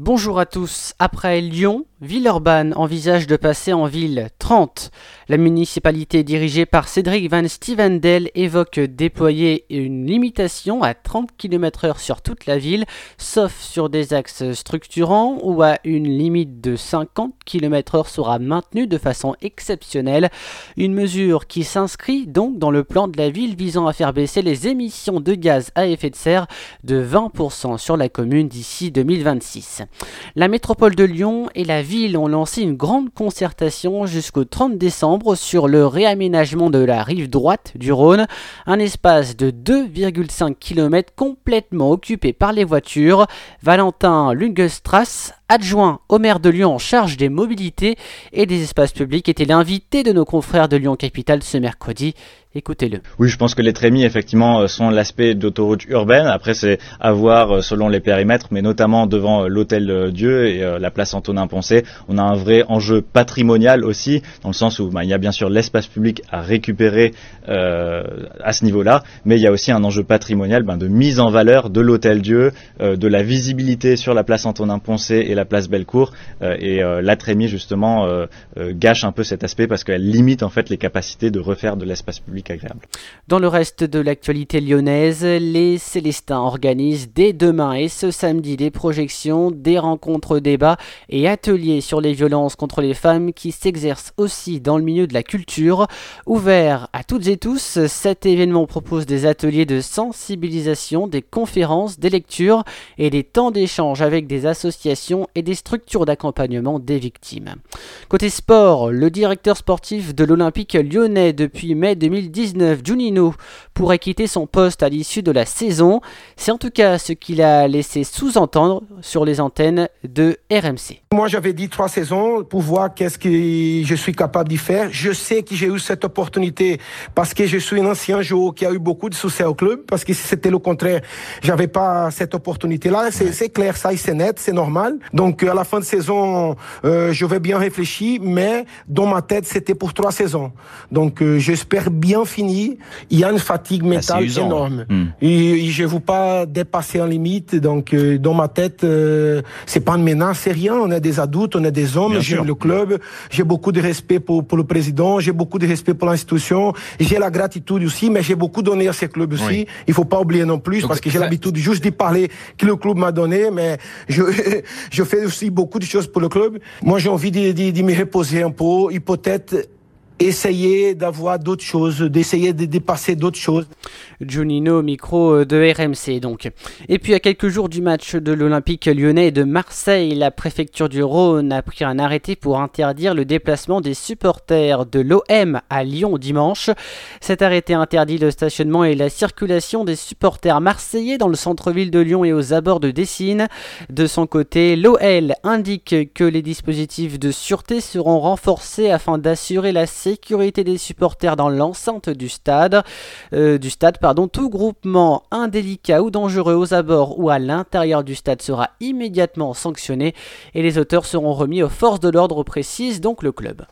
Bonjour à tous. Après Lyon, Villeurbanne envisage de passer en ville 30. La municipalité dirigée par Cédric Van Stevendel évoque déployer une limitation à 30 km/h sur toute la ville, sauf sur des axes structurants où à une limite de 50 km/h sera maintenue de façon exceptionnelle. Une mesure qui s'inscrit donc dans le plan de la ville visant à faire baisser les émissions de gaz à effet de serre de 20% sur la commune d'ici 2026. La métropole de Lyon et la ville ont lancé une grande concertation jusqu'au 30 décembre sur le réaménagement de la rive droite du Rhône, un espace de 2,5 km complètement occupé par les voitures. Valentin Lungestrass, adjoint au maire de Lyon en charge des mobilités et des espaces publics, était l'invité de nos confrères de Lyon Capitale ce mercredi. Écoutez-le. Oui, je pense que les trémies, effectivement, euh, sont l'aspect d'autoroute urbaine. Après, c'est à voir euh, selon les périmètres, mais notamment devant euh, l'hôtel Dieu et la place Antonin-Poncé. On a un vrai enjeu patrimonial aussi, dans le sens où bah, il y a bien sûr l'espace public à récupérer à ce niveau-là, mais il y a aussi un enjeu patrimonial ben, de mise en valeur de l'hôtel Dieu, de la visibilité sur la place Antonin-Poncé et la place Bellecour. Euh, et la trémie, justement, gâche un peu cet aspect parce qu'elle limite en fait les capacités de refaire de l'espace public dans le reste de l'actualité lyonnaise, les Célestins organisent dès demain et ce samedi des projections, des rencontres, débats et ateliers sur les violences contre les femmes qui s'exercent aussi dans le milieu de la culture. Ouvert à toutes et tous, cet événement propose des ateliers de sensibilisation, des conférences, des lectures et des temps d'échange avec des associations et des structures d'accompagnement des victimes. Côté sport, le directeur sportif de l'Olympique lyonnais depuis mai 2010 2019, Junino pourrait quitter son poste à l'issue de la saison. C'est en tout cas ce qu'il a laissé sous-entendre sur les antennes de RMC. Moi, j'avais dit trois saisons pour voir qu'est-ce que je suis capable d'y faire. Je sais que j'ai eu cette opportunité parce que je suis un ancien joueur qui a eu beaucoup de succès au club. Parce que si c'était le contraire, j'avais pas cette opportunité-là. C'est clair, ça, c'est net, c'est normal. Donc, à la fin de saison, euh, je vais bien réfléchir, mais dans ma tête, c'était pour trois saisons. Donc, euh, j'espère bien fini, il y a une fatigue ah, mentale énorme. Hmm. Et, je ne veux pas dépasser en limite. Donc, euh, dans ma tête, euh, c'est pas une menace, c'est rien. On est des adultes, on est des hommes. J'aime le club. J'ai beaucoup de respect pour, pour le président. J'ai beaucoup de respect pour l'institution. J'ai la gratitude aussi, mais j'ai beaucoup donné à ce club aussi. Il faut pas oublier non plus, parce que j'ai l'habitude juste d'y parler que le club m'a donné, mais je, je fais aussi beaucoup de choses pour le club. Moi, j'ai envie de, de, de me reposer un peu, et peut-être essayer d'avoir d'autres choses, d'essayer de dépasser d'autres choses. Junino, micro de RMC donc. Et puis à quelques jours du match de l'Olympique lyonnais de Marseille, la préfecture du Rhône a pris un arrêté pour interdire le déplacement des supporters de l'OM à Lyon dimanche. Cet arrêté interdit le stationnement et la circulation des supporters marseillais dans le centre-ville de Lyon et aux abords de Dessine. De son côté, l'OL indique que les dispositifs de sûreté seront renforcés afin d'assurer la sécurité sécurité des supporters dans l'enceinte du stade. Euh, du stade pardon, tout groupement indélicat ou dangereux aux abords ou à l'intérieur du stade sera immédiatement sanctionné et les auteurs seront remis aux forces de l'ordre précises, donc le club.